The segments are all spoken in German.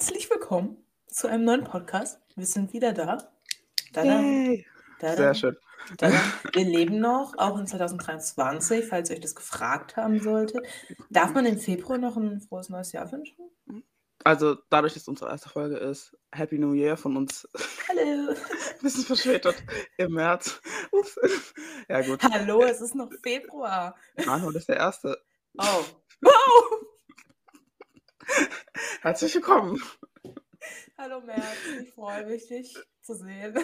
Herzlich willkommen zu einem neuen Podcast. Wir sind wieder da. Tada, Yay. tada, Sehr schön. tada. Wir leben noch, auch in 2023, falls ihr euch das gefragt haben solltet. Darf man im Februar noch ein frohes neues Jahr wünschen? Also dadurch, dass unsere erste Folge ist, Happy New Year von uns Hallo. ein bisschen verspätet im März. Ups. Ja gut. Hallo, es ist noch Februar. Nein, heute ist der erste. Oh. Wow. Herzlich willkommen. Hallo Merz, ich freue mich, dich zu sehen.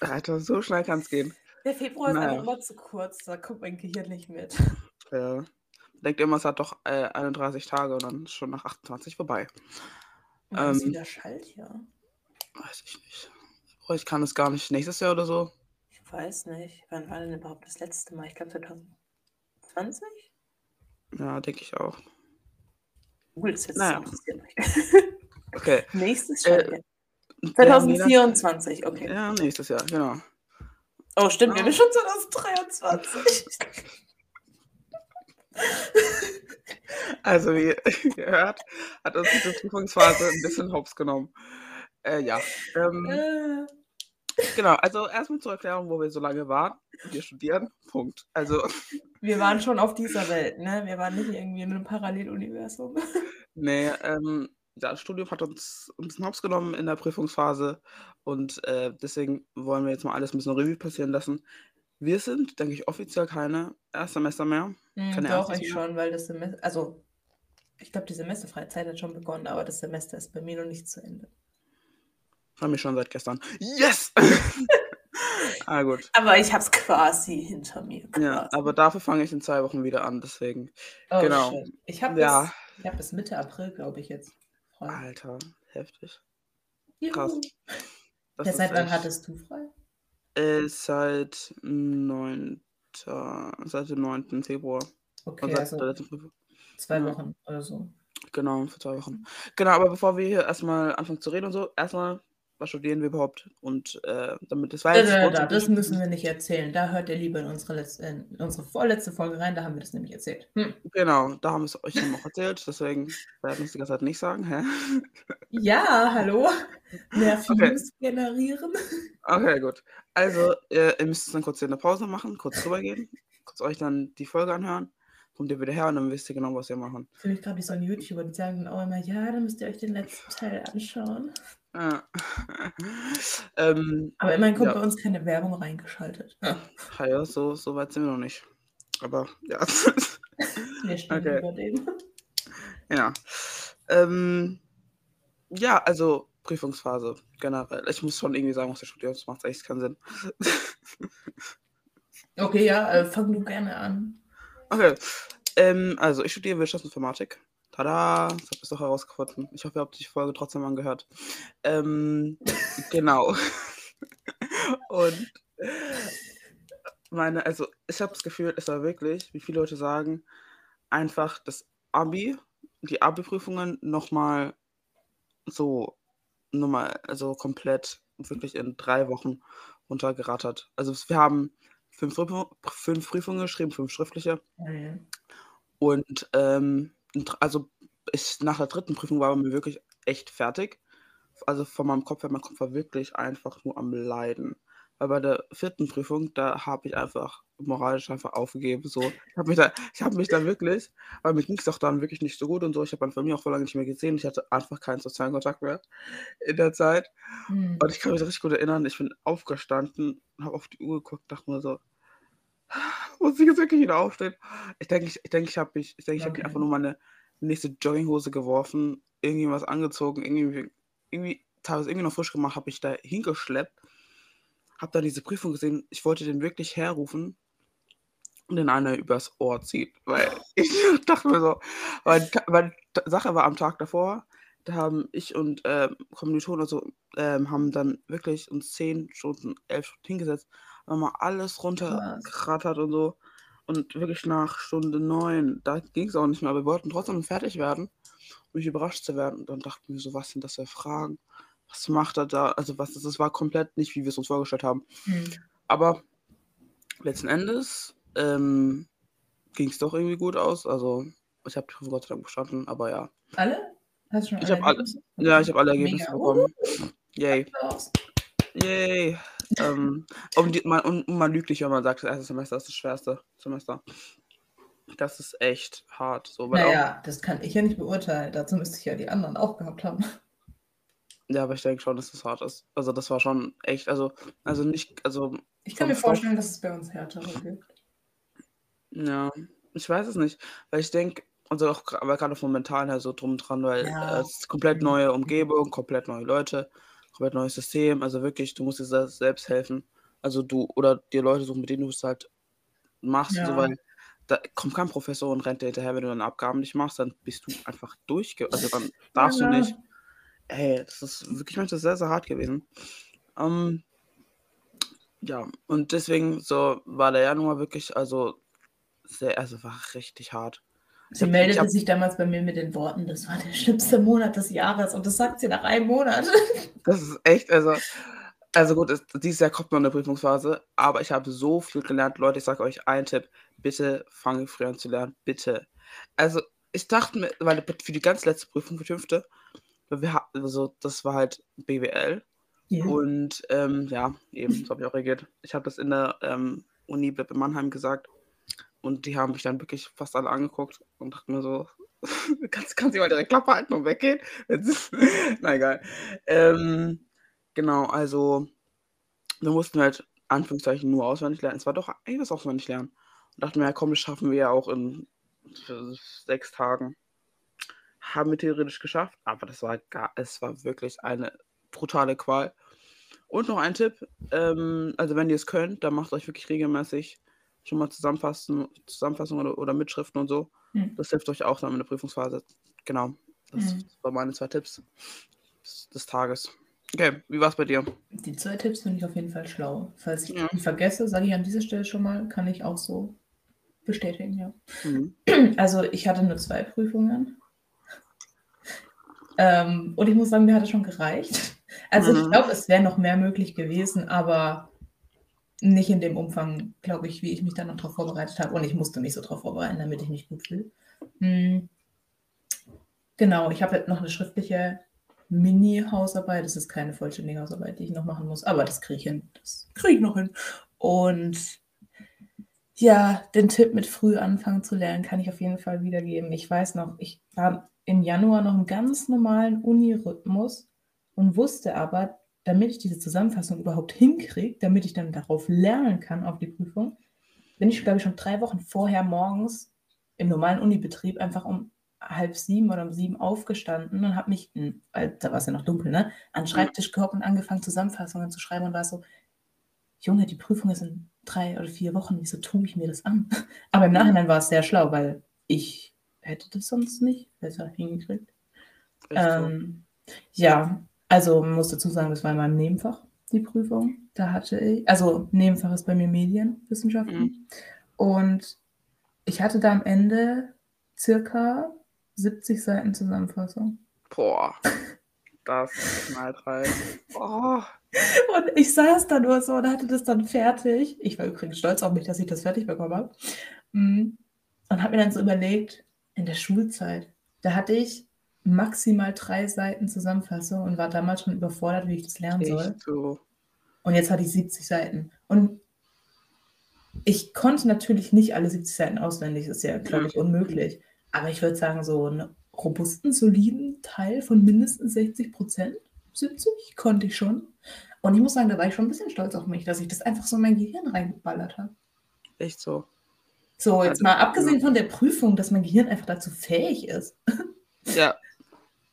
Alter, so schnell kann es gehen. Der Februar ist Naja. einfach immer zu kurz, da kommt mein Gehirn nicht mit. Ja. Denkt immer, es hat doch äh, 31 Tage und dann ist schon nach 28 vorbei. Ist Ähm. wieder Schalt hier? Weiß ich nicht. Oh, ich kann es gar nicht nächstes Jahr oder so. Ich weiß nicht. Wann war denn überhaupt das letzte Mal? Ich glaube 2020? Ja, denke ich auch. Google ist jetzt Naja. Okay. Nächstes Äh, Schaltjahr. 2024, okay. Ja, nächstes Jahr, genau. Oh, stimmt, wir Ah. haben schon 2023. Also, wie ihr gehört, hat uns diese Prüfungsphase ein bisschen hops genommen. Äh, ja. Ähm, Äh, genau, also erstmal zur Erklärung, wo wir so lange waren. Wir studieren. Punkt. Also, wir waren schon auf dieser Welt, ne? Wir waren nicht irgendwie in einem Paralleluniversum. Nee, ähm, das Studium hat uns ein bisschen hops genommen in der Prüfungsphase und äh, deswegen wollen wir jetzt mal alles ein bisschen Revue passieren lassen. Wir sind, denke ich, offiziell keine Erstsemester mehr. Hm, Keine doch, ich schon, weil das Semester, also ich glaube, die semesterfreie Zeit hat schon begonnen, aber das Semester ist bei mir noch nicht zu Ende. Haben wir schon seit gestern. Yes! ah, gut. Aber ich habe es quasi hinter mir. Quasi. Ja, aber dafür fange ich in zwei Wochen wieder an, deswegen. oh, genau. shit. Ich habe Ja. bis, ich hab bis Mitte April, glaube ich, jetzt. frei. Alter, heftig. Juhu. krass. Ja, seit wann echt- hattest du frei? Äh, seit 9. Seit dem 9. Februar. Okay, Also seit also der letzten Prüfung. zwei ja. Wochen oder so. Genau, vor zwei Wochen. Genau, aber bevor wir hier erstmal anfangen zu reden und so, erstmal, was studieren wir überhaupt? Und äh, damit es Da, weiß. da, da, das müssen wir nicht erzählen. Da hört ihr lieber in unsere, letzte, in unsere vorletzte Folge rein, da haben wir das nämlich erzählt. Hm. Genau, da haben wir es euch dann noch erzählt, deswegen werden wir es die ganze Zeit nicht sagen. Hä? Ja, hallo. Mehr Okay. Views generieren. Okay, gut. Also, ihr, ihr müsst dann kurz hier eine Pause machen, kurz rübergehen, kurz euch dann die Folge anhören, kommt ihr wieder her und dann wisst ihr genau, was wir machen. Für mich gerade wie so ein YouTuber, die sagen dann auch immer, ja, dann müsst ihr euch den letzten Teil anschauen. Ja. ähm, Aber immerhin kommt Ja. bei uns keine Werbung reingeschaltet. Ja, ja, so, so weit sind wir noch nicht. Aber ja. wir stehen Okay. über dem. ja. Ähm, ja, also Prüfungsphase generell. Ich muss schon irgendwie sagen, was ich studiere, das macht echt keinen Sinn. Okay, ja, äh, fang du gerne an. Okay. Ähm, also ich studiere Wirtschaftsinformatik. Tada, das habt ihr doch herausgefunden. Ich hoffe, ihr habt die Folge trotzdem angehört. Ähm, genau. Und meine, also ich habe das Gefühl, es war wirklich, wie viele Leute sagen, einfach das Abi, die Abi-Prüfungen nochmal so, nochmal, also komplett wirklich in drei Wochen runtergerattert. Also wir haben fünf, fünf Prüfungen geschrieben, fünf schriftliche. Ja. Und ähm, also ich, nach der dritten Prüfung war mir wirklich echt fertig. Also von meinem Kopf her, mein Kopf war wirklich einfach nur am Leiden. Bei der vierten Prüfung, da habe ich einfach moralisch einfach aufgegeben. So. Ich habe mich, da, ich hab mich da wirklich, weil mir ging es auch dann wirklich nicht so gut und so. Ich habe meine Familie auch vor lange nicht mehr gesehen. Ich hatte einfach keinen sozialen Kontakt mehr in der Zeit. Hm. Und ich kann mich richtig gut erinnern, ich bin aufgestanden, habe auf die Uhr geguckt, dachte mir so, muss ich jetzt wirklich wieder aufstehen? Ich denke, ich, ich, denk, ich habe mich, ich, denk, ich Okay. einfach nur meine nächste Jogginghose geworfen, irgendwie was angezogen, irgendwie, irgendwie teilweise irgendwie noch frisch gemacht, habe ich da hingeschleppt, habe dann diese Prüfung gesehen, ich wollte den wirklich herrufen und den einer übers Ohr zieht, weil ich dachte mir so, weil, weil die Sache war am Tag davor, da haben ich und ähm, Kommilitonen also ähm, haben dann wirklich uns zehn Stunden, elf Stunden hingesetzt, haben mal alles runtergerattert und so. Und wirklich nach Stunde neun, da ging es auch nicht mehr, aber wir wollten trotzdem fertig werden, um nicht überrascht zu werden. Und dann dachten wir so, was sind das für Fragen? Was macht er da? Also was das, das war komplett nicht, wie wir es uns vorgestellt haben. Hm. Aber letzten Endes ähm, ging es doch irgendwie gut aus. Also ich habe die Prüfung Gott sei Dank bestanden, aber ja. Alle? Hast du schon Ich habe alle, ja, ich habe alle Ergebnisse Mega. bekommen. Yay. Applaus. Yay. ähm, und, man, und man lügt nicht, wenn man sagt, das erste Semester ist das schwerste Semester. Das ist echt hart. So, weil auch, Naja, das kann ich ja nicht beurteilen. Dazu müsste ich ja die anderen auch gehabt haben. Ja, aber ich denke schon, dass das hart ist. Also das war schon echt, also, also nicht, also, Ich kann mir vorstellen, dass es bei uns härtere gibt. ja, ich weiß es nicht. Weil ich denke, also auch aber gerade vom Mentalen her so drum dran, weil Ja. äh, es ist komplett neue Umgebung, komplett neue Leute, komplett neues System. Also wirklich, du musst dir se- selbst helfen. Also du, oder dir Leute suchen, mit denen du es halt machst, und so, Ja. weil da kommt kein Professor und rennt dir hinterher, wenn du deine Abgaben nicht machst, dann bist du einfach durchge... Also dann darfst Ja. du nicht. Ey, das ist wirklich manchmal sehr, sehr hart gewesen. Ähm, ja, und deswegen so war der Januar wirklich, also sehr, also war richtig hart. Sie hab- meldete ich hab- sich damals bei mir mit den Worten, das war der schlimmste Monat des Jahres und das sagt sie nach einem Monat. Das ist echt, also, also gut, es, dieses Jahr kommt noch eine Prüfungsphase, aber ich habe so viel gelernt. Leute, ich sage euch einen Tipp, bitte fange früher an zu lernen, bitte. Also, ich dachte mir, weil für die ganz letzte Prüfung, für die fünfte, wir, also, das war halt BWL Ja. und ähm, ja, eben, so habe ich auch reagiert. Ich habe das in der ähm, Uni in Mannheim gesagt und die haben mich dann wirklich fast alle angeguckt und dachten mir so, kannst, kannst du mal direkt Klappe halten und weggehen? Na egal. Ähm, genau, also wir mussten halt Anführungszeichen nur auswendig lernen. Es war doch eigentlich das auswendig lernen. Und dachten mir, ja komm, das schaffen wir ja auch in äh, sechs Tagen. Haben wir theoretisch geschafft, aber das war gar, es war wirklich eine brutale Qual. Und noch ein Tipp, ähm, also wenn ihr es könnt, dann macht euch wirklich regelmäßig schon mal Zusammenfassen, Zusammenfassungen oder, oder Mitschriften und so. Hm. Das hilft euch auch dann in der Prüfungsphase. Genau. Das Hm. waren meine zwei Tipps des, des Tages. Okay, wie war es bei dir? Die zwei Tipps finde ich auf jeden Fall schlau. Falls ich Ja. die vergesse, sage ich an dieser Stelle schon mal, kann ich auch so bestätigen, ja. Mhm. Also ich hatte nur zwei Prüfungen. Ähm, und ich muss sagen, mir hat es schon gereicht. Also ich Mhm. glaube, es wäre noch mehr möglich gewesen, aber nicht in dem Umfang, glaube ich, wie ich mich dann noch darauf vorbereitet habe. Und ich musste mich so darauf vorbereiten, damit ich mich gut fühle. Hm. Genau, ich habe jetzt noch eine schriftliche Mini-Hausarbeit. Das ist keine vollständige Hausarbeit, die ich noch machen muss, aber das kriege ich hin. Das kriege ich noch hin. Und ja, den Tipp mit früh anfangen zu lernen, kann ich auf jeden Fall wiedergeben. Ich weiß noch, ich war im Januar noch im ganz normalen Uni-Rhythmus und wusste aber, damit ich diese Zusammenfassung überhaupt hinkriege, damit ich dann darauf lernen kann, auf die Prüfung, bin ich, glaube ich, schon drei Wochen vorher morgens im normalen Unibetrieb einfach um halb sieben oder um sieben aufgestanden und habe mich, hm, weil da war es ja noch dunkel, ne, an den Schreibtisch gehockt und angefangen, Zusammenfassungen zu schreiben und war so, Junge, die Prüfung ist in drei oder vier Wochen, wieso tue ich mir das an? Aber im Nachhinein war es sehr schlau, weil ich hätte das sonst nicht besser hingekriegt. Ähm, ja, also muss dazu sagen, das war in meinem Nebenfach, die Prüfung. Da hatte ich, also Nebenfach ist bei mir Medienwissenschaften. Mhm. Und ich hatte da am Ende circa 70 Seiten Zusammenfassung. Boah, das knallt rein. Oh, Und ich saß da nur so und hatte das dann fertig. Ich war übrigens stolz auf mich, dass ich das fertig bekommen habe. Mm. Und habe mir dann so überlegt, in der Schulzeit, da hatte ich maximal drei Seiten Zusammenfassung und war damals schon überfordert, wie ich das lernen soll. echt so. Und jetzt hatte ich 70 Seiten. Und ich konnte natürlich nicht alle 70 Seiten auswendig, das ist ja, glaube ich, unmöglich. Aber ich würde sagen, so einen robusten, soliden Teil von mindestens 60 Prozent, 70, konnte ich schon. Und ich muss sagen, da war ich schon ein bisschen stolz auf mich, dass ich das einfach so in mein Gehirn reingeballert habe. Echt so. So, jetzt Also, mal abgesehen ja. von der Prüfung, dass mein Gehirn einfach dazu fähig ist. Ja,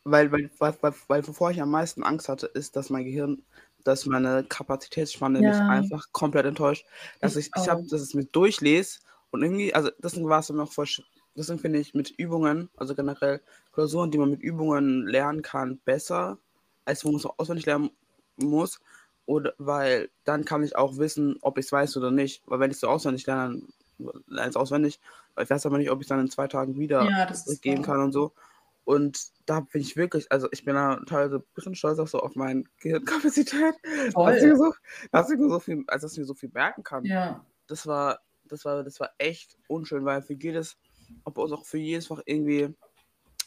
weil, weil, weil, weil, weil wovor ich am meisten Angst hatte, ist, dass mein Gehirn, dass meine Kapazitätsspanne mich Ja. einfach komplett enttäuscht. Dass Ich ich, ich, habe, dass ich es mir durchlese und irgendwie, also deswegen war es mir auch voll, deswegen finde ich mit Übungen, also generell Klausuren, die man mit Übungen lernen kann, besser, als wo man es auch auswendig lernen muss. Oder weil dann kann ich auch wissen, ob ich es weiß oder nicht. Weil wenn ich so auswendig lerne, es auswendig. Ich weiß aber nicht, ob ich es dann in zwei Tagen wieder Ja, geben kann und so. Und da bin ich wirklich, also ich bin da teilweise ein bisschen stolz auch so auf meine Gehirnkapazität. Dass ich, so, dass ich mir so viel, also dass ich mir so viel merken kann. Ja, Das war, das war, das war echt unschön, weil für jedes, ob uns auch für jedes Fach irgendwie,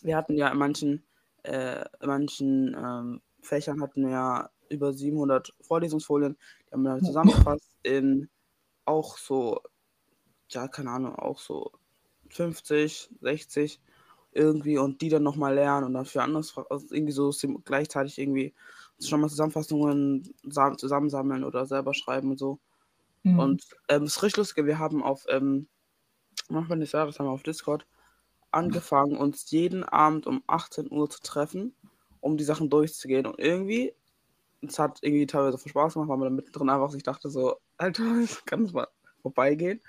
wir hatten ja in manchen äh, in manchen ähm, Fächern hatten wir ja über 700 Vorlesungsfolien, die haben wir zusammengefasst in auch so, ja, keine Ahnung, auch so 50, 60 irgendwie und die dann nochmal lernen und dann für anderes, also irgendwie so gleichzeitig irgendwie schon mal Zusammenfassungen zusammensammeln oder selber schreiben und so. Mhm. Und ähm, das ist richtig lustig, wir haben auf, ähm, manchmal des Jahres haben wir auf Discord angefangen, uns jeden Abend um 18 Uhr zu treffen, um die Sachen durchzugehen. Und irgendwie, es hat irgendwie teilweise viel Spaß gemacht, weil man da mittendrin einfach sich dachte so, Alter, das kann es mal vorbeigehen.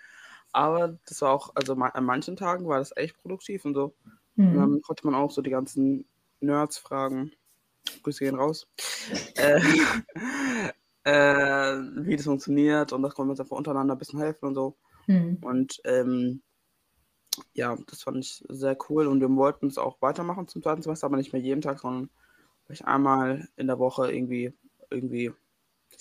Aber das war auch, also an manchen Tagen war das echt produktiv und so. Mhm. Und dann konnte man auch so die ganzen Nerds fragen. Grüße gehen raus. äh, äh, wie das funktioniert und das konnten wir uns einfach untereinander ein bisschen helfen und so. Mhm. Und ähm, ja, das fand ich sehr cool und wir wollten es auch weitermachen zum zweiten Semester, aber nicht mehr jeden Tag, sondern vielleicht einmal in der Woche irgendwie, irgendwie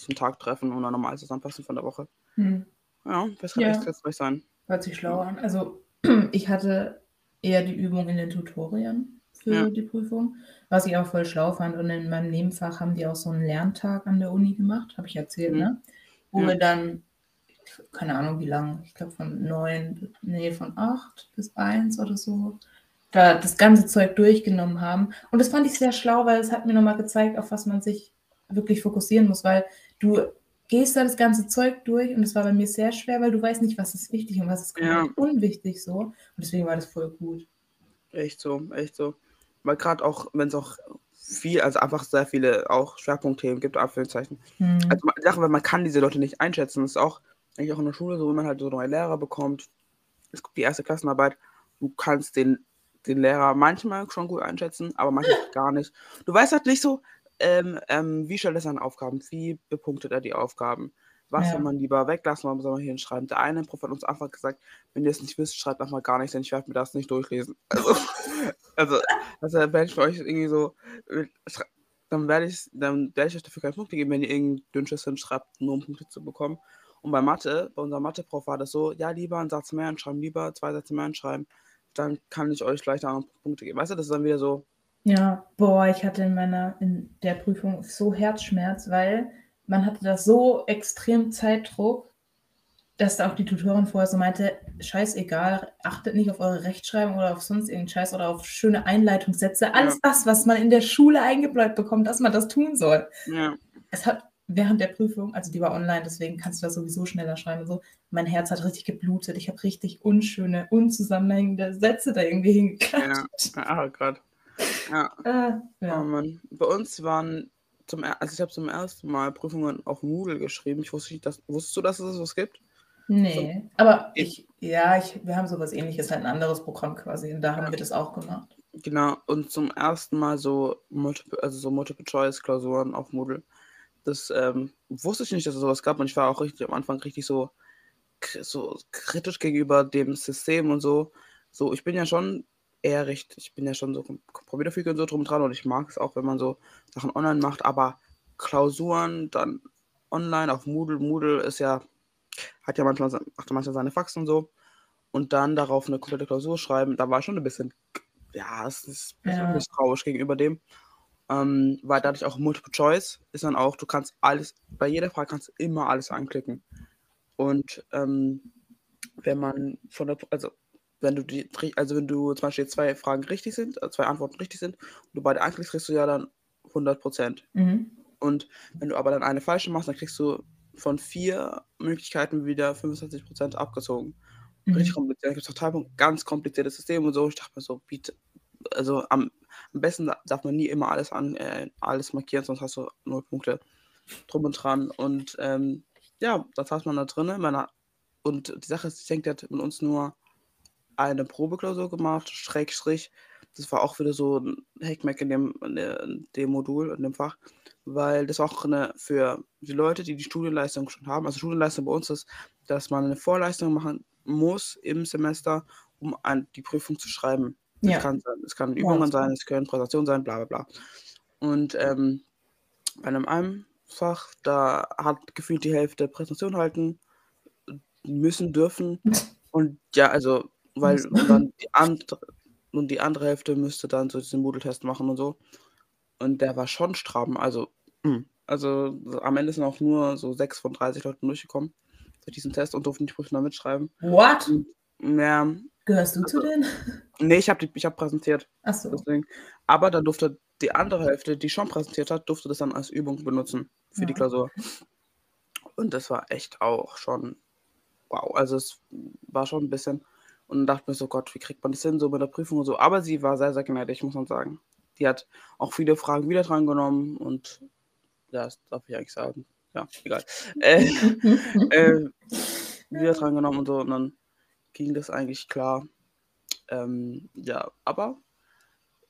einen Tag treffen und dann nochmal zusammenfassen von der Woche. Mhm. Ja, das kann ja. echt hilfreich sein. Hört sich schlau an. Also ich hatte eher die Übung in den Tutorien für ja. die Prüfung, was ich auch voll schlau fand. Und in meinem Nebenfach haben die auch so einen Lerntag an der Uni gemacht, habe ich erzählt, mhm. ne? Wo wir dann, keine Ahnung wie lange, ich glaube von neun, nee, von acht bis eins oder so, da das ganze Zeug durchgenommen haben. Und das fand ich sehr schlau, weil es hat mir nochmal gezeigt, auf was man sich wirklich fokussieren muss, weil du gehst da das ganze Zeug durch und es war bei mir sehr schwer, weil du weißt nicht, was ist wichtig und was ist ja. unwichtig so. Und deswegen war das voll gut. Echt so, echt so. Weil gerade auch, wenn es auch viel, also einfach sehr viele auch Schwerpunktthemen gibt, Anführungszeichen. Hm. Also die Sache, weil man kann diese Leute nicht einschätzen. Das ist auch eigentlich auch in der Schule so, wenn man halt so neue Lehrer bekommt. Es gibt die erste Klassenarbeit, du kannst den, den Lehrer manchmal schon gut einschätzen, aber manchmal gar nicht. Du weißt halt nicht so, ähm, ähm, wie stellt er seine Aufgaben? Wie bepunktet er die Aufgaben? Was ja. soll man lieber weglassen, was soll man hier hinschreiben? Der eine Prof hat uns einfach gesagt, wenn ihr es nicht wisst, schreibt einfach gar nichts, denn ich werde mir das nicht durchlesen. Also, also, also werde ich für euch irgendwie so, dann werde ich, dann werde ich euch dafür keine Punkte geben, wenn ihr irgendein Dünnschiss hinschreibt, nur um Punkte zu bekommen. Und bei Mathe, bei unserem Mathe-Prof war das so, ja, lieber einen Satz mehr hinschreiben, lieber zwei Sätze mehr hinschreiben, dann kann ich euch vielleicht auch Punkte geben. Weißt du, das ist dann wieder so, ja, boah, ich hatte in meiner in der Prüfung so Herzschmerz, weil man hatte da so extrem Zeitdruck, dass da auch die Tutorin vorher so meinte, scheißegal, achtet nicht auf eure Rechtschreibung oder auf sonst irgendeinen Scheiß oder auf schöne Einleitungssätze. Alles ja. das, was man in der Schule eingebläut bekommt, dass man das tun soll. Ja. Es hat während der Prüfung, also die war online, deswegen kannst du das sowieso schneller schreiben. So, mein Herz hat richtig geblutet. Ich habe richtig unschöne, unzusammenhängende Sätze da irgendwie hingeklatscht. Ja, ah, gerade. Ja. Äh, ja. Oh Mann. Bei uns waren zum also ich habe zum ersten Mal Prüfungen auf Moodle geschrieben. Ich wusste nicht, dass, wusstest du, dass es sowas gibt? Nee, so, aber ich, ja, ich, wir haben sowas ähnliches, halt ein anderes Programm quasi, und da haben wir das auch gemacht. Genau, und zum ersten Mal so Multiple, also so Multiple-Choice-Klausuren auf Moodle. Das ähm, wusste ich nicht, dass es sowas gab und ich war auch richtig am Anfang richtig so, so kritisch gegenüber dem System und so. So, ich bin ja schon eher recht, ich bin ja schon so Computerfreak und so drum dran und ich mag es auch, wenn man so Sachen online macht, aber Klausuren dann online auf Moodle, Moodle ist ja, hat ja manchmal, macht manchmal seine Faxen und so und dann darauf eine komplette Klausur schreiben, da war schon ein bisschen, ja, es ist ja. misstrauisch gegenüber dem. Ähm, weil dadurch auch Multiple Choice ist dann auch, du kannst alles, bei jeder Frage kannst du immer alles anklicken. Und ähm, wenn man von der, also wenn du die, also wenn du zum Beispiel zwei Fragen richtig sind, also zwei Antworten richtig sind und du beide anklickst, kriegst du ja dann 100 Prozent. Mhm. Und wenn du aber dann eine falsche machst, dann kriegst du von vier Möglichkeiten wieder 25 Prozent abgezogen. Mhm. Richtig kompliziert. Da gibt es total ganz kompliziertes System und so. Ich dachte mir so, bitte, also am, am besten darf man nie immer alles an, äh, alles markieren, sonst hast du null Punkte drum und dran. Und ähm, ja, das hat man da drin. Und die Sache ist, ich denke, der hat mit uns nur eine Probeklausur gemacht, Schrägstrich. Das war auch wieder so ein Hackmack in dem, in dem Modul, in dem Fach, weil das auch eine, für die Leute, die die Studienleistung schon haben, also Studienleistung bei uns ist, dass man eine Vorleistung machen muss im Semester, um an die Prüfung zu schreiben. Ja. Es, kann, es kann Übungen ja. sein, es können Präsentationen sein, bla bla bla. Und ähm, bei einem einen Fach, da hat gefühlt die Hälfte Präsentation halten müssen, dürfen. Und ja, also weil dann die andere, und die andere Hälfte müsste dann so diesen Moodle-Test machen und so. Und der war schon stramm. Also, hm, also am Ende sind auch nur so sechs von 30 Leuten durchgekommen für diesen Test und durften die Prüfung da mitschreiben. What? Ja. Gehörst du zu denen? Nee, ich habe hab präsentiert. Ach so. Deswegen. Aber dann durfte die andere Hälfte, die schon präsentiert hat, durfte das dann als Übung benutzen für Ja. die Klausur. Und das war echt auch schon wow. Also es war schon ein bisschen. Und dachte mir so, Gott, wie kriegt man das hin, so mit der Prüfung und so. Aber sie war sehr, sehr gnädig, muss man sagen. Die hat auch viele Fragen wieder dran genommen und ja, das darf ich eigentlich sagen. Ja, egal. Äh, äh, wieder dran genommen und so. Und dann ging das eigentlich klar. Ähm, ja, aber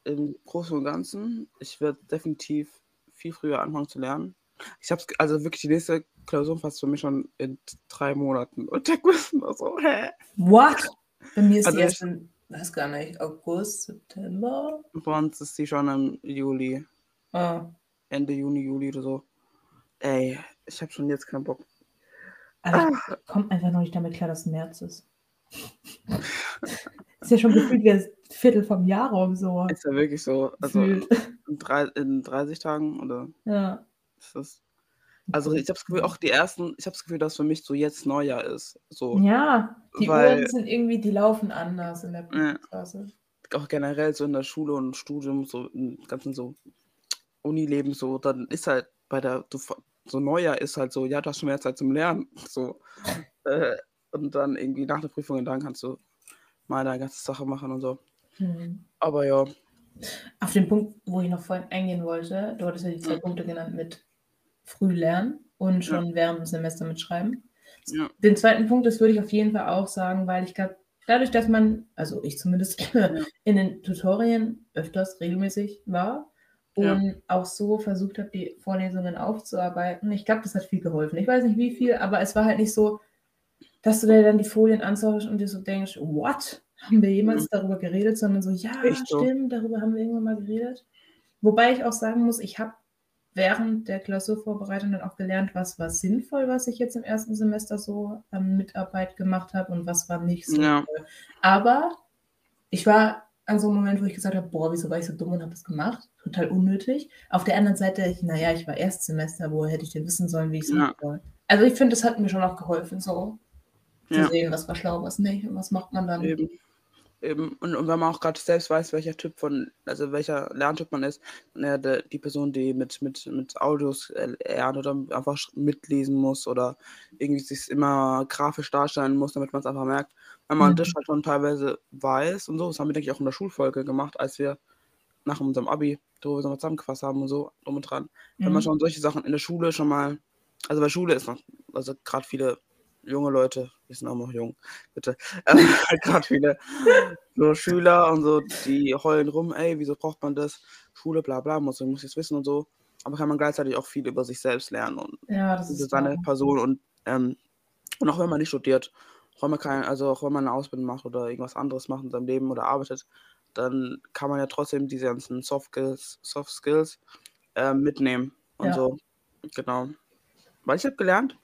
im Großen und Ganzen, ich werde definitiv viel früher anfangen zu lernen. Ich habe also wirklich die nächste Klausur fast für mich schon in drei Monaten. Und der Quiz war so, hä? What? Bei mir ist Also die erst in, weiß gar nicht, August, September. Bei uns ist die schon im Juli, Ah, Ende Juni, Juli oder so. Ey, ich habe schon jetzt keinen Bock. aber ich komme einfach noch nicht damit klar, dass März ist. ist ja schon gefühlt wie das Viertel vom Jahr rum so. Ist ja wirklich so. Also in, drei, in 30 Tagen oder Ja. ist das. Also ich habe das Gefühl, auch die ersten, ich habe das Gefühl, dass für mich so jetzt Neujahr ist. So Ja, die Weil- Uhren sind irgendwie, die laufen anders in der Ja. Klasse. auch generell so in der Schule und Studium, so im ganzen so Unileben, so, dann ist halt bei der, so Neujahr ist halt so, ja, du hast schon mehr Zeit zum Lernen. So. äh, und dann irgendwie nach der Prüfung dann kannst du mal deine ganze Sache machen und so. Hm. Aber ja, Auf den Punkt, wo ich noch vorhin eingehen wollte, du hattest ja die zwei Mhm. Punkte genannt mit früh lernen und schon während dem Semester mitschreiben. Ja. Den zweiten Punkt, das würde ich auf jeden Fall auch sagen, weil ich glaube, dadurch, dass man, also ich zumindest in den Tutorien öfters regelmäßig war Ja. und auch so versucht habe, die Vorlesungen aufzuarbeiten, ich glaube, das hat viel geholfen. Ich weiß nicht wie viel, aber es war halt nicht so, dass du dir dann die Folien anschaust und dir so denkst, what? Haben wir jemals darüber geredet? Sondern so, ja, Echt so. stimmt, darüber haben wir irgendwann mal geredet. Wobei ich auch sagen muss, ich habe während der Klausurvorbereitung dann auch gelernt, was war sinnvoll, was ich jetzt im ersten Semester so an Mitarbeit gemacht habe und was war nicht so Ja. Aber ich war an so einem Moment, wo ich gesagt habe, boah, wieso war ich so dumm und habe das gemacht? Total unnötig. Auf der anderen Seite, ich, naja, ich war Erstsemester, woher hätte ich denn wissen sollen, wie ich es Ja. machen soll? Also ich finde, das hat mir schon auch geholfen, so zu Ja. sehen, was war schlau, was nicht und was macht man dann. Eben. Eben. Und, und wenn man auch gerade selbst weiß, welcher Typ von, also welcher Lerntyp man ist, ja, der, die Person, die mit, mit, mit Audios lernt oder einfach mitlesen muss oder irgendwie sich immer grafisch darstellen muss, damit man es einfach merkt. Wenn man Mhm. das halt schon teilweise weiß und so, das haben wir, denke ich, auch in der Schulfolge gemacht, als wir nach unserem Abi, wo wir so mal zusammengefasst haben und so, drum und dran. Wenn man Mhm. schon solche Sachen in der Schule schon mal, also bei Schule ist noch, also gerade viele junge Leute, wir sind auch noch jung, bitte, äh, gerade viele so Schüler und so, die heulen rum, ey, wieso braucht man das? Schule, bla bla, muss, muss jetzt wissen und so. Aber kann man gleichzeitig auch viel über sich selbst lernen und Ja, das über ist seine wahr. Person und, ähm, und auch wenn man nicht studiert, auch wenn man kein, also auch wenn man eine Ausbildung macht oder irgendwas anderes macht in seinem Leben oder arbeitet, dann kann man ja trotzdem diese ganzen Soft Skills, Soft Skills äh, mitnehmen und Ja. so. Genau. Weil ich habe gelernt,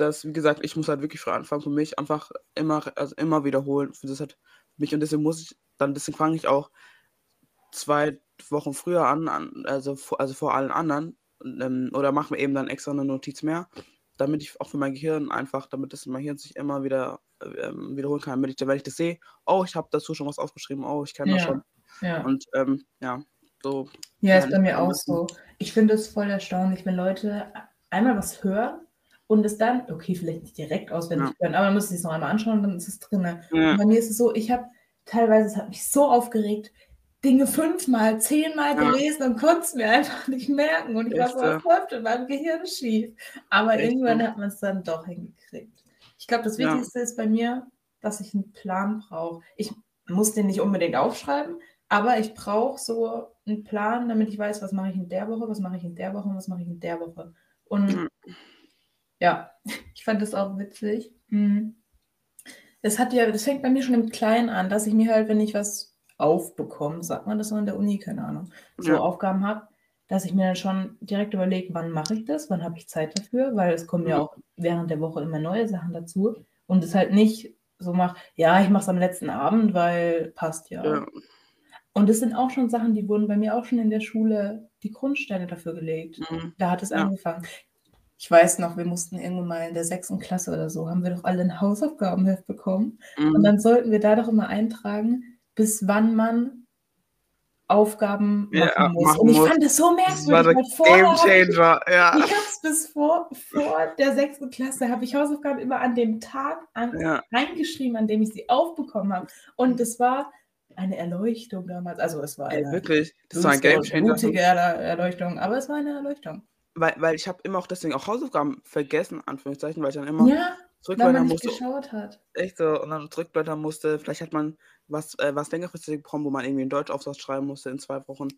dass, wie gesagt, ich muss halt wirklich früh anfangen für mich, einfach immer, also immer wiederholen. Für das hat mich und deswegen muss ich, dann deswegen fange ich auch zwei Wochen früher an, an also, vor, also vor allen anderen, ähm, oder mache mir eben dann extra eine Notiz mehr, damit ich auch für mein Gehirn einfach, damit das mein Gehirn sich immer wieder ähm, wiederholen kann, damit ich, wenn ich das sehe, oh, ich habe dazu schon was aufgeschrieben, oh, ich kenne das Ja. schon. Ja. Und ähm, ja, so. Ja, ist bei mir das auch so. Ich finde es voll erstaunlich, wenn Leute einmal was hören und es dann, okay, vielleicht nicht direkt auswendig hören, aber man muss es sich noch einmal anschauen und dann ist es drin. Ja. Und bei mir ist es so, ich habe teilweise, es hat mich so aufgeregt, Dinge fünfmal, zehnmal Ja. gelesen und konnte es mir einfach nicht merken. Und ich war Echt, so, ja. was läuft in meinem Gehirn schief? Aber Echt, irgendwann ja. hat man es dann doch hingekriegt. Ich glaube, das Ja. Wichtigste ist bei mir, dass ich einen Plan brauche. Ich muss den nicht unbedingt aufschreiben, aber ich brauche so einen Plan, damit ich weiß, was mache ich in der Woche, was mache ich in der Woche und was mache ich in der Woche. Und Mhm. Ja, ich fand das auch witzig. Mhm. Das hat ja, das fängt bei mir schon im Kleinen an, dass ich mir halt, wenn ich was aufbekomme, sagt man das so in der Uni, keine Ahnung, so Ja. Aufgaben habe, dass ich mir dann schon direkt überlege, wann mache ich das, wann habe ich Zeit dafür, weil es kommen ja Mhm. auch während der Woche immer neue Sachen dazu und es halt nicht so mache, ja, ich mache es am letzten Abend, weil passt ja. Ja. Und das sind auch schon Sachen, die wurden bei mir auch schon in der Schule die Grundsteine dafür gelegt. Mhm. Da hat es Ja. angefangen. Ich weiß noch, wir mussten irgendwann mal in der sechsten Klasse oder so, haben wir doch alle ein Hausaufgabenheft bekommen. Und Mhm. dann sollten wir da doch immer eintragen, bis wann man Aufgaben Ja, machen muss. machen Und ich muss. fand das so Das war merkwürdig, weil vorher Game Changer. Ja. ich hab's bis vor, vor der sechsten Klasse, habe ich Hausaufgaben immer an dem Tag an, Ja. reingeschrieben, an dem ich sie aufbekommen habe. Und es war eine Erleuchtung damals. Also es war Ey, eine wirklich. Das war ein Game und Changer. Erle- Erleuchtung, aber es war eine Erleuchtung. Weil, weil ich habe immer auch deswegen auch Hausaufgaben vergessen, Anführungszeichen, weil ich dann immer Ja, zurückblättern nicht musste. geschaut hat. Echt so, und dann zurückblättern musste. Vielleicht hat man was, äh, was längerfristig bekommen, wo man irgendwie einen Deutschaufsatz schreiben musste in zwei Wochen.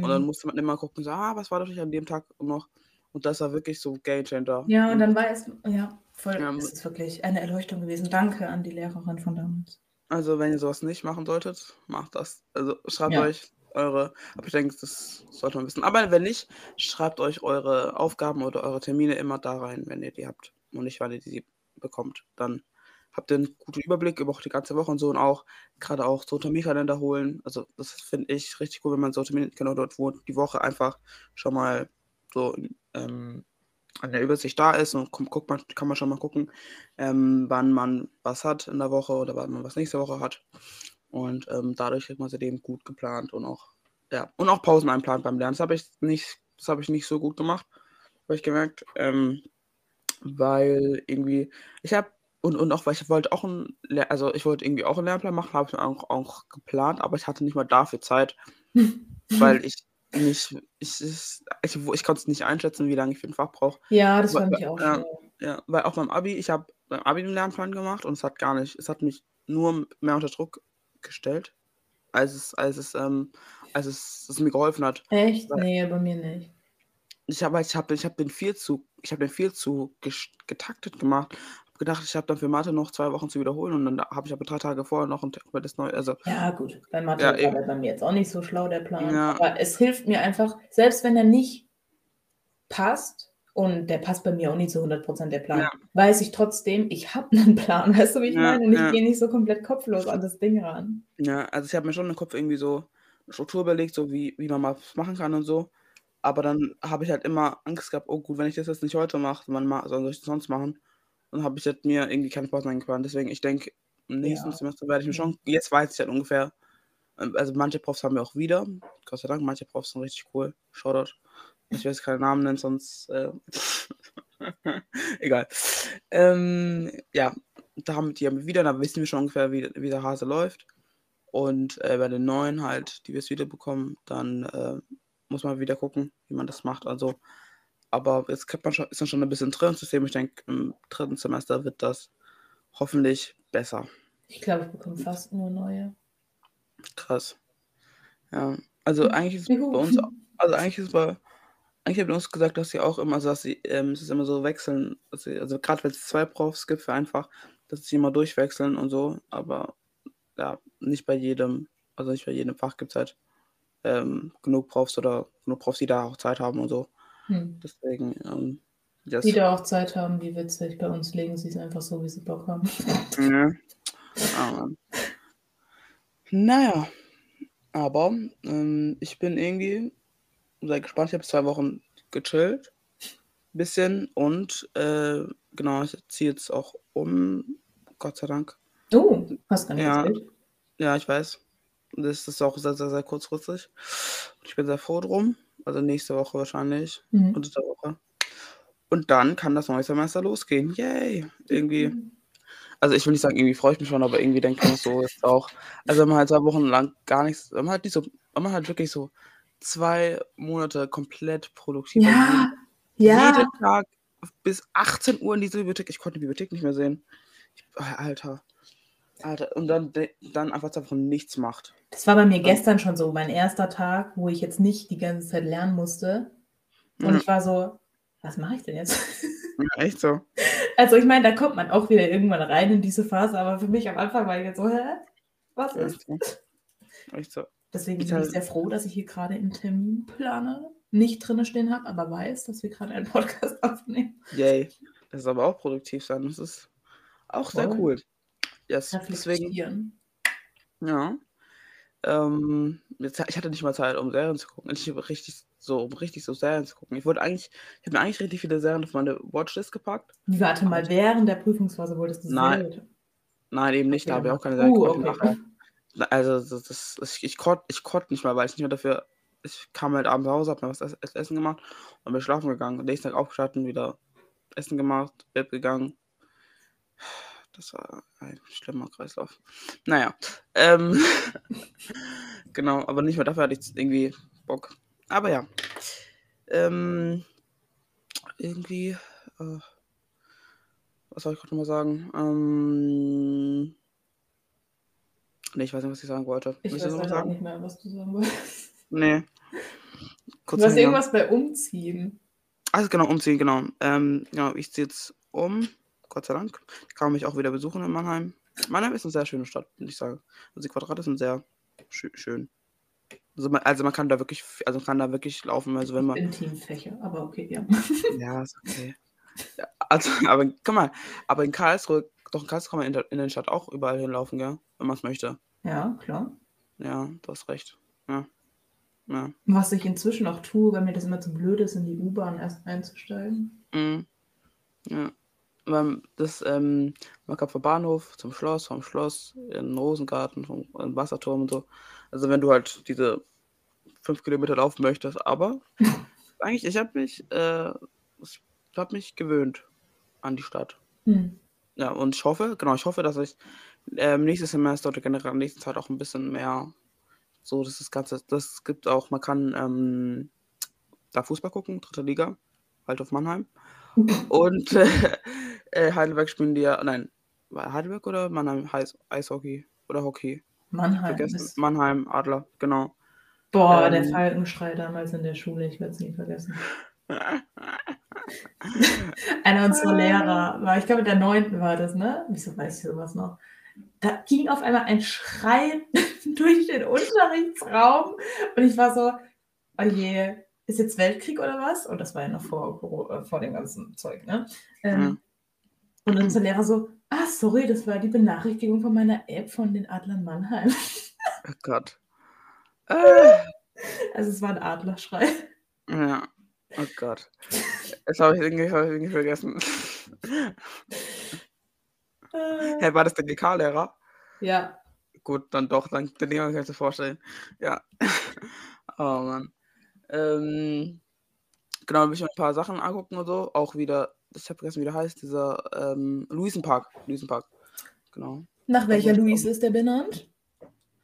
Und dann Hm. musste man immer gucken, so, ah, was war doch nicht an dem Tag noch? Und das war wirklich so Game Changer. Ja, und dann war es, ja, voll, Ja, es ist wirklich eine Erleuchtung gewesen. Danke an die Lehrerin von damals. Also, wenn ihr sowas nicht machen solltet, macht das. Also, schreibt Ja. euch eure, aber ich denke, das sollte man wissen. Aber wenn nicht, schreibt euch eure Aufgaben oder eure Termine immer da rein, wenn ihr die habt und nicht, weil ihr die bekommt. Dann habt ihr einen guten Überblick über die ganze Woche und so und auch gerade auch so Terminkalender holen. Also, das finde ich richtig cool, wenn man so Terminkalender dort, wo die Woche einfach schon mal so ähm, an der Übersicht da ist und guck, guck man, kann man schon mal gucken, ähm, wann man was hat in der Woche oder wann man was nächste Woche hat. Und ähm, dadurch kriegt man sie dem gut geplant und auch, ja, und auch Pausen einplant beim Lernen. Das habe ich nicht, das habe ich nicht so gut gemacht, habe ich gemerkt. Ähm, weil irgendwie, ich habe, und, und auch, weil ich wollte auch ein, Ler- also ich wollte irgendwie auch einen Lernplan machen, habe ich auch, auch geplant, aber ich hatte nicht mal dafür Zeit, weil ich nicht, ich, ich, ich, ich konnte es nicht einschätzen, wie lange ich für ein Fach brauche. Ja, das Weil- fand ich auch schwer. Ja, weil auch beim Abi, ich habe beim Abi einen Lernplan gemacht und es hat gar nicht, es hat mich nur mehr unter Druck gestellt, als es, als es, ähm, als es, es mir geholfen hat. Echt? Weil- Nee, bei mir nicht. Ich habe ich habe ich habe den viel zu ich habe den viel zu ges- getaktet gemacht. Habe gedacht, ich habe dann für Mathe noch zwei Wochen zu wiederholen und dann habe ich aber drei Tage vorher noch ein komplettes neues, also Ja, gut. Bei Mathe Ja, war bei mir jetzt auch nicht so schlau, der Plan. Ja. Aber es hilft mir einfach, selbst wenn er nicht passt, und der passt bei mir auch nicht zu 100% der Plan, Ja. weiß ich trotzdem, ich habe einen Plan, weißt du, wie ich Ja, meine? Und ich ja. gehe nicht so komplett kopflos an das Ding ran. Ja, also ich habe mir schon im Kopf irgendwie so eine Struktur überlegt, so wie, wie man mal was machen kann und so. Aber dann habe ich halt immer Angst gehabt, oh gut, wenn ich das jetzt nicht heute mache, wann ma soll ich das sonst machen? Und habe ich halt mir irgendwie keine Pausen eingeplant. Deswegen, ich denke, im nächsten. Semester werde ich mir schon, jetzt weiß ich halt ungefähr, ähm, also manche Profs haben wir auch wieder, Gott sei Dank, manche Profs sind richtig cool, Shoutout. Ich will jetzt keinen Namen nennen, sonst, äh, egal. Ähm, ja, da haben die haben wir wieder, da wissen wir schon ungefähr, wie, wie der Hase läuft. Und äh, bei den neuen halt, die wir es wieder bekommen, dann äh, muss man wieder gucken, wie man das macht. Also, aber jetzt kennt man schon, ist man schon ein bisschen drin im System. Ich denke, im dritten Semester wird das hoffentlich besser. Ich glaube, ich bekomme fast nur neue. Krass. Ja, also eigentlich ist bei uns, also eigentlich ist bei, eigentlich wir uns gesagt, dass sie auch immer, also dass sie, ähm, es ist immer so wechseln, sie, also gerade wenn es zwei Profs gibt für einfach, dass sie immer durchwechseln und so, aber ja, nicht bei jedem, also nicht bei jedem Fach gibt es halt ähm, genug Profs oder genug Profs, die da auch Zeit haben und so. Hm. Deswegen, ähm, das, Die da auch Zeit haben, wie witzig. Bei uns legen sie es einfach so, wie sie Bock haben. Ja. Ah. Naja, aber ähm, ich bin irgendwie sehr gespannt. Ich habe zwei Wochen gechillt, bisschen und äh, genau, ich ziehe jetzt auch um, Gott sei Dank. Oh, hast gar nicht Ja. erzählt. Ja, ich weiß. Das ist auch sehr, sehr, sehr kurzfristig. Ich bin sehr froh drum. Also nächste Woche wahrscheinlich. Mhm. Der Woche. Und dann kann das neue Semester losgehen. Yay! Irgendwie. Also ich will nicht sagen, irgendwie freue ich mich schon, aber irgendwie denke ich mir so jetzt auch. Also wenn man halt zwei Wochen lang gar nichts, wenn man halt nicht so, wenn man halt wirklich so zwei Monate komplett produktiv Ja, jeden, ja. jeden Tag bis 18 Uhr in diese Bibliothek, ich konnte die Bibliothek nicht mehr sehen. Ich, Alter. Alter. Und dann, dann einfach zwei Wochen nichts macht. Das war bei mir gestern schon so, mein erster Tag, wo ich jetzt nicht die ganze Zeit lernen musste. Und Ja. ich war so, was mache ich denn jetzt? Ja, echt so. Also ich meine, da kommt man auch wieder irgendwann rein in diese Phase, aber für mich am Anfang war ich jetzt so, hä? Was ist? Echt so. Echt so. Deswegen bin ich sehr froh, dass ich hier gerade im Terminplaner nicht drinne stehen habe, aber weiß, dass wir gerade einen Podcast aufnehmen. Yay. Das ist aber auch produktiv sein. Das ist auch sehr Voll. cool. Yes. Deswegen, ja. Ähm, jetzt, ich hatte nicht mal Zeit, um Serien zu gucken. Ich habe richtig so, um richtig so Serien zu gucken. Ich wollte eigentlich, ich habe mir eigentlich richtig viele Serien auf meine Watchlist gepackt. Warte mal, während der Prüfungsphase wolltest du Nein. Serien? Nein, eben nicht. Da Ja. habe ich auch keine Serien Uh, geguckt. okay. Also, das, das, ich, ich konnte ich konnt nicht mal, weil ich nicht mehr dafür. Ich kam halt abends nach Hause, hab mir was ess- ess- essen gemacht und bin schlafen gegangen. Nächsten Tag aufgestanden, wieder Essen gemacht, Bett gegangen. Das war ein schlimmer Kreislauf. Naja, ähm, genau, aber nicht mehr dafür hatte ich irgendwie Bock. Aber ja, ähm, irgendwie, äh, was soll ich gerade nochmal sagen? Ähm, nee, ich weiß nicht, was ich sagen wollte. Ich Willst du weiß noch sagen? nicht mehr, was du sagen wolltest. Nee. Du Kurz hast hängen. irgendwas bei Umziehen. Also genau, umziehen, genau. Ähm, genau, ich ziehe jetzt um. Gott sei Dank. Ich kann mich auch wieder besuchen in Mannheim. Mannheim ist eine sehr schöne Stadt, muss ich sagen. Also die Quadrate sind sehr schö schön. Also man, also man kann da wirklich, also man kann da wirklich laufen, also wenn man. Intimfächer, aber okay, ja. Ja, ist okay. Ja, also, aber guck mal, aber in Karlsruhe, doch in Karlsruhe kann man in der, in der Stadt auch überall hinlaufen, gell? Wenn man es möchte. Ja, klar. Ja, du hast recht. Ja. Ja. Was ich inzwischen auch tue, weil mir das immer zu blöd ist, in die U-Bahn erst einzusteigen. Mhm. Ja. Weil das, ähm, man kann vom Bahnhof zum Schloss, vom Schloss in den Rosengarten, vom in den Wasserturm und so. Also wenn du halt diese fünf Kilometer laufen möchtest, aber eigentlich, ich habe mich, äh, ich habe mich gewöhnt an die Stadt. Hm. Ja, und ich hoffe, genau, ich hoffe, dass ich ähm, nächstes Semester oder generell in der Zeit auch ein bisschen mehr so, dass das Ganze, das gibt auch, man kann ähm, da Fußball gucken, dritte Liga, auf Mannheim. Und äh, äh, Heidelberg spielen die ja, nein, war Heidelberg oder Mannheim Eis, Eishockey oder Hockey? Mannheim Vergessen. Mannheim, Adler, genau. Boah, der Ähm. Falkenschrei damals in der Schule, ich werde es nie vergessen. Einer unserer Lehrer war, ich glaube, in der neunten war das, ne? Wieso weiß ich sowas noch? Da ging auf einmal ein Schrei durch den Unterrichtsraum und ich war so, oh je, ist jetzt Weltkrieg oder was? Und das war ja noch vor, äh, vor dem ganzen Zeug, ne? Ähm, Ja. Und unser Lehrer so, ah, sorry, das war die Benachrichtigung von meiner App von den Adlern Mannheim. Oh Gott. Äh, Also es war ein Adlerschrei. ja, oh Gott. Jetzt habe ich irgendwie, hab ich irgendwie vergessen. Äh, Hey, war das der GK-Lehrer? ja, Gut, dann doch, dann Lehrer kann ich mir vorstellen. Ja. oh Mann. Ähm, genau, will ich mir ein paar Sachen angucken und so. Auch wieder, ich habe vergessen, wie der heißt, dieser ähm, Luisenpark. Luisenpark. Genau. nach welcher wollte ich Luis ist der benannt?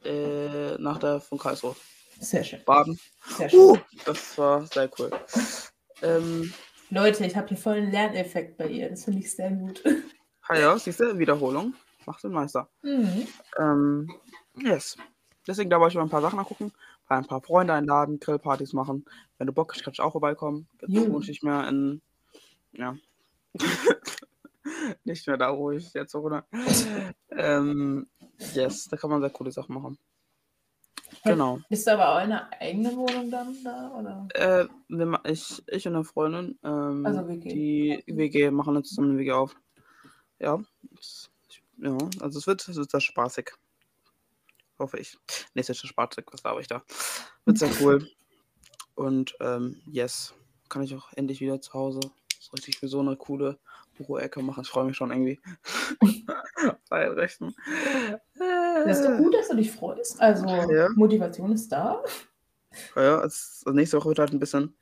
Äh, nach der von Karlsruhe. Sehr schön. Baden. Sehr schön. Uh, das war sehr cool. Ähm, Leute, ich habe hier voll einen Lerneffekt bei ihr. Das finde ich sehr gut. ah ja, siehst du, Wiederholung. Macht den Meister. Mhm. Ähm, yes. Deswegen, da wollte ich mal ein paar Sachen angucken, ein paar Freunde einladen, Grillpartys machen. Wenn du Bock hast, kannst du auch vorbeikommen. Jetzt Jo. wohne ich nicht mehr in, ja, nicht mehr da, wo ich jetzt wohne. ähm, yes, da kann man sehr coole Sachen machen. Genau. Bist du aber auch in einer eigenen Wohnung dann da? Oder? Äh, wir, ich, ich und eine Freundin, ähm, Also WG. die WG machen jetzt zusammen eine WG auf. Ja, ja, also es wird, es wird sehr spaßig. Hoffe ich. Nee, es wird schon spaßig, was habe ich da? Wird sehr cool. Und ähm, yes, kann ich auch endlich wieder zu Hause so richtig für so eine coole Büroecke machen. Ich freue mich schon irgendwie. Einrichten. Das ist doch gut, dass du dich freust. Also Ja. Motivation ist da. Ja, ja es, also nächste Woche wird halt ein bisschen,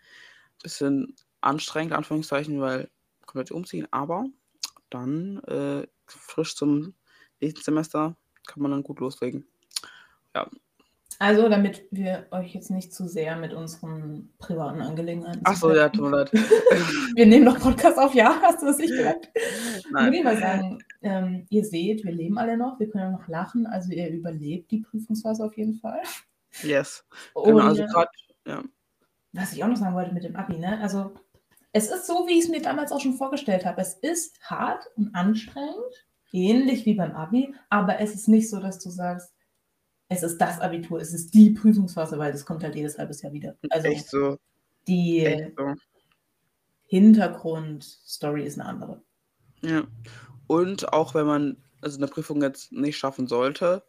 bisschen anstrengend, in Anführungszeichen, weil komplett umziehen, aber dann äh, frisch zum nächsten Semester kann man dann gut loslegen. Also, damit wir euch jetzt nicht zu sehr mit unseren privaten Angelegenheiten. Achso, ja, tut mir leid. Wir nehmen noch Podcast auf, ja, hast du das nicht? Ich Nein. würde mal sagen, ähm, ihr seht, wir leben alle noch, wir können noch lachen, also ihr überlebt die Prüfungsphase auf jeden Fall. Yes. Genau, also gerade, ja. was ich auch noch sagen wollte mit dem Abi, ne? Also es ist so, wie ich es mir damals auch schon vorgestellt habe. Es ist hart und anstrengend, ähnlich wie beim Abi, aber es ist nicht so, dass du sagst, es ist das Abitur, es ist die Prüfungsphase, weil das kommt halt jedes halbes Jahr wieder. Also echt so. die Echt so. Hintergrundstory ist eine andere. Ja. Und auch wenn man also eine Prüfung jetzt nicht schaffen sollte,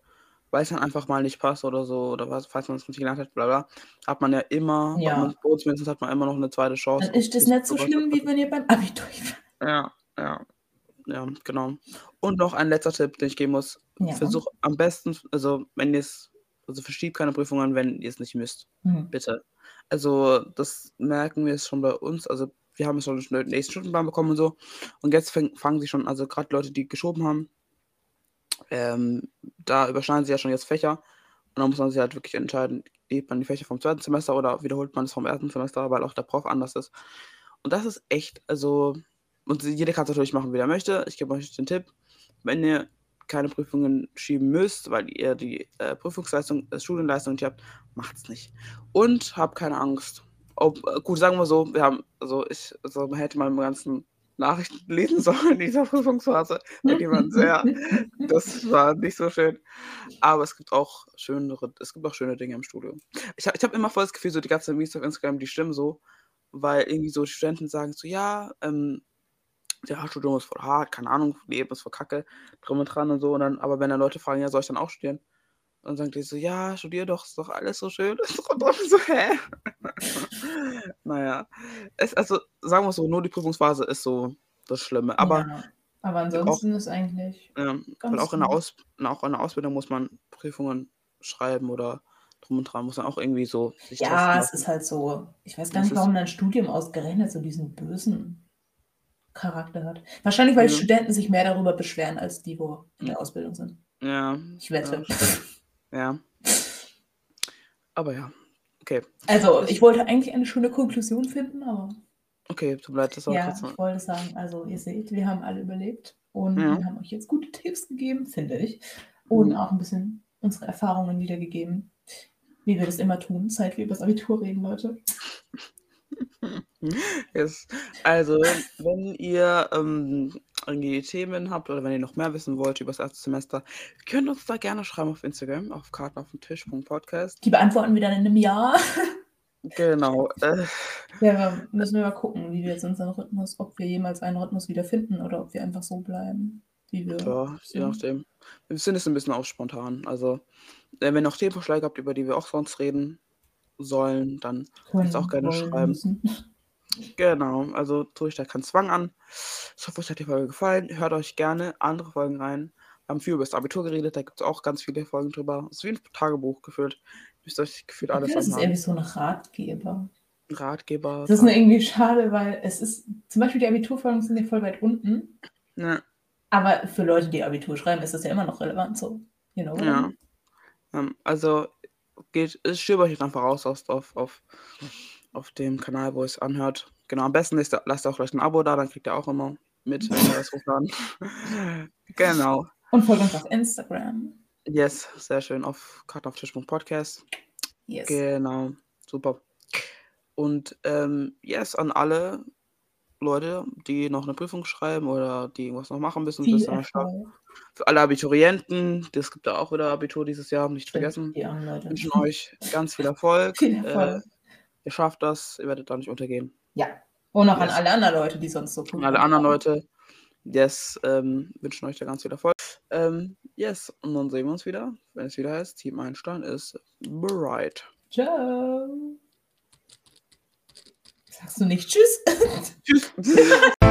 weil es dann einfach mal nicht passt oder so, oder was, falls man es nicht gelernt hat, bla bla, hat man ja immer, Ja. mindestens hat man immer noch eine zweite Chance. Dann ist das nicht so schlimm, wie wenn ihr beim Abitur Ja, ja, ja, genau. Und noch ein letzter Tipp, den ich geben muss. Ja. Versuch am besten, also wenn ihr es, also verschiebt keine Prüfungen, wenn ihr es nicht müsst. Hm. Bitte. Also, das merken wir jetzt schon bei uns. Also, wir haben jetzt schon den nächsten Stundenplan bekommen und so. Und jetzt fäng, fangen sie schon, also gerade Leute, die geschoben haben, ähm, da überschneiden sie ja schon jetzt Fächer. Und dann muss man sich halt wirklich entscheiden, geht man die Fächer vom zweiten Semester oder wiederholt man es vom ersten Semester, weil auch der Prof anders ist. Und das ist echt, also, und jeder kann es natürlich machen, wie er möchte. Ich gebe euch den Tipp, wenn ihr keine Prüfungen schieben müsst, weil ihr die äh, Prüfungsleistung, äh, Studienleistung nicht habt, macht's nicht. Und habt keine Angst. Ob, äh, gut, sagen wir so, wir haben, also ich, also man hätte mal im ganzen Nachrichten lesen sollen in dieser Prüfungsphase. Die waren sehr, das war nicht so schön. Aber es gibt auch schönere, es gibt auch schöne Dinge im Studium. Ich habe ich hab immer voll das Gefühl, so die ganzen Memes auf Instagram, die stimmen so, weil irgendwie so Studenten sagen so, ja, ähm, ja, Studium ist voll hart, keine Ahnung, Leben ist voll kacke, drum und dran und so. Und dann, aber wenn dann Leute fragen, ja, soll ich dann auch studieren? Dann sagen die so, ja, studier doch, ist doch alles so schön. Und dann so, hä? naja. Es, also, sagen wir es so, nur die Prüfungsphase ist so das Schlimme. Aber ja. aber ansonsten ist eigentlich. Ganz weil auch in, der. Aus, auch in der Ausbildung muss man Prüfungen schreiben oder drum und dran, muss man auch irgendwie so sich Ja, es ist halt so. Ich weiß gar nicht, warum dein Studium ausgerechnet so diesen bösen Charakter hat. Wahrscheinlich, weil die Ja. Studenten sich mehr darüber beschweren, als die, wo in der. Ausbildung sind. Ja. Ich wette. Ja. Aber ja. Okay. Also, ich wollte eigentlich eine schöne Konklusion finden, aber Okay, mir leid, das war ja, ich wollte sagen, also ihr seht, wir haben alle überlebt und Ja. wir haben euch jetzt gute Tipps gegeben, finde ich. Und Mhm. auch ein bisschen unsere Erfahrungen wiedergegeben, wie wir das immer tun, seit wir über das Abitur reden, Leute. Yes. Also, wenn ihr ähm, irgendwie Themen habt oder wenn ihr noch mehr wissen wollt über das erste Semester, könnt ihr uns da gerne schreiben auf Instagram, auf Karten auf dem Tisch.podcast. Die beantworten wir dann in einem Jahr. Genau. Äh, Ja, wir müssen wir mal gucken, wie wir jetzt unseren Rhythmus, ob wir jemals einen Rhythmus wieder finden oder ob wir einfach so bleiben, wie wir ja, je nachdem. Wir sind jetzt ein bisschen auch spontan. Also, wenn ihr noch Themenvorschläge habt, über die wir auch sonst reden sollen, dann Können, Kannst auch gerne schreiben. müssen. Genau, also tue ich da keinen Zwang an. Ich hoffe, euch hat die Folge gefallen. Hört euch gerne andere Folgen rein. Wir haben viel über das Abitur geredet, da gibt es auch ganz viele Folgen drüber. Es ist wie ein Tagebuch gefühlt. Müsst euch gefühlt alles Das ist irgendwie so ein Ratgeber. Ratgeber. Das ist nur irgendwie schade, weil es ist, zum Beispiel die Abiturfolgen sind ja voll weit unten, ja, aber für Leute, die Abitur schreiben, ist das ja immer noch relevant so. You know? ja. Ähm, also geht, es stöbert euch jetzt einfach raus auf, auf, auf, auf dem Kanal, wo es anhört. Genau, am besten lasst ihr, lasst auch gleich ein Abo da, dann kriegt ihr auch immer mit, wenn wir das hochladen. genau. Und folgt uns auf Instagram. Yes, sehr schön. Auf kartenauftisch.podcast. Yes. Genau, super. Und ähm, yes, an alle Leute, die noch eine Prüfung schreiben oder die irgendwas noch machen müssen. Viel. Für alle Abiturienten, das gibt ja auch wieder Abitur dieses Jahr, nicht vergessen. Leute. wünschen euch ganz viel Erfolg. Viel Erfolg. Äh, ihr schafft das, ihr werdet da nicht untergehen. Ja. Und auch an Yes. alle anderen Leute, die sonst so Und alle anderen Leute, yes, ähm, wünschen euch da ganz viel Erfolg. Ähm, yes, und dann sehen wir uns wieder, wenn es wieder heißt, Team Einstein ist bereit. Ciao. Sagst du nicht Tschüss? Tschüss.